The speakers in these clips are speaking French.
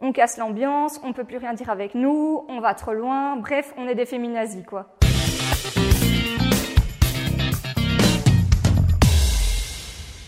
On casse l'ambiance, on peut plus rien dire avec nous, on va trop loin, bref, on est des féminazis quoi.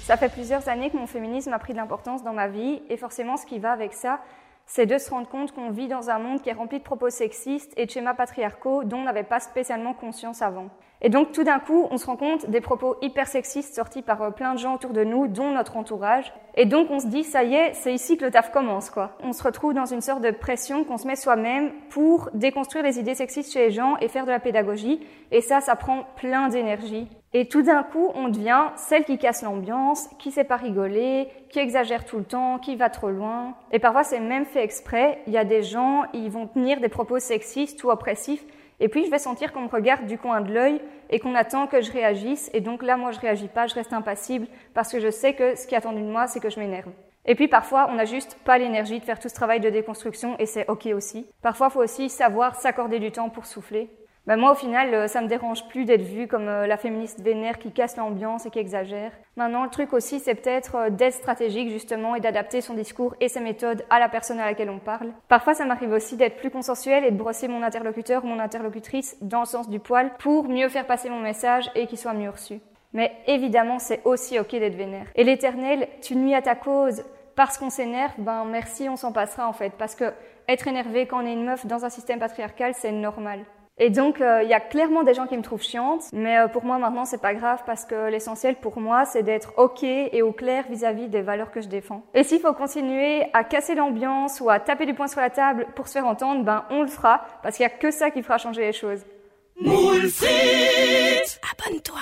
Ça fait plusieurs années que mon féminisme a pris de l'importance dans ma vie et forcément ce qui va avec ça, c'est de se rendre compte qu'on vit dans un monde qui est rempli de propos sexistes et de schémas patriarcaux dont on n'avait pas spécialement conscience avant. Et donc tout d'un coup, on se rend compte des propos hyper sexistes sortis par euh, plein de gens autour de nous, dont notre entourage. Et donc on se dit, ça y est, c'est ici que le taf commence, quoi. On se retrouve dans une sorte de pression qu'on se met soi-même pour déconstruire les idées sexistes chez les gens et faire de la pédagogie. Et ça, ça prend plein d'énergie. Et tout d'un coup, on devient celle qui casse l'ambiance, qui sait pas rigoler, qui exagère tout le temps, qui va trop loin. Et parfois, c'est même fait exprès. Il y a des gens, ils vont tenir des propos sexistes ou oppressifs et puis je vais sentir qu'on me regarde du coin de l'œil et qu'on attend que je réagisse. Et donc là, moi, je réagis pas, je reste impassible parce que je sais que ce qui est attendu de moi, c'est que je m'énerve. Et puis parfois, on n'a juste pas l'énergie de faire tout ce travail de déconstruction et c'est ok aussi. Parfois, il faut aussi savoir s'accorder du temps pour souffler ben moi, au final, euh, ça me dérange plus d'être vue comme euh, la féministe vénère qui casse l'ambiance et qui exagère. Maintenant, le truc aussi, c'est peut-être euh, d'être stratégique, justement, et d'adapter son discours et ses méthodes à la personne à laquelle on parle. Parfois, ça m'arrive aussi d'être plus consensuelle et de brosser mon interlocuteur ou mon interlocutrice dans le sens du poil pour mieux faire passer mon message et qu'il soit mieux reçu. Mais évidemment, c'est aussi ok d'être vénère. Et l'éternel, tu nuis à ta cause, parce qu'on s'énerve, ben merci, on s'en passera en fait. Parce que être énervé quand on est une meuf dans un système patriarcal, c'est normal. Et donc, euh, il y a clairement des gens qui me trouvent chiante, mais euh, pour moi maintenant, c'est pas grave parce que l'essentiel pour moi, c'est d'être ok et au clair vis-à-vis des valeurs que je défends. Et s'il faut continuer à casser l'ambiance ou à taper du poing sur la table pour se faire entendre, ben on le fera parce qu'il y a que ça qui fera changer les choses. Abonne-toi.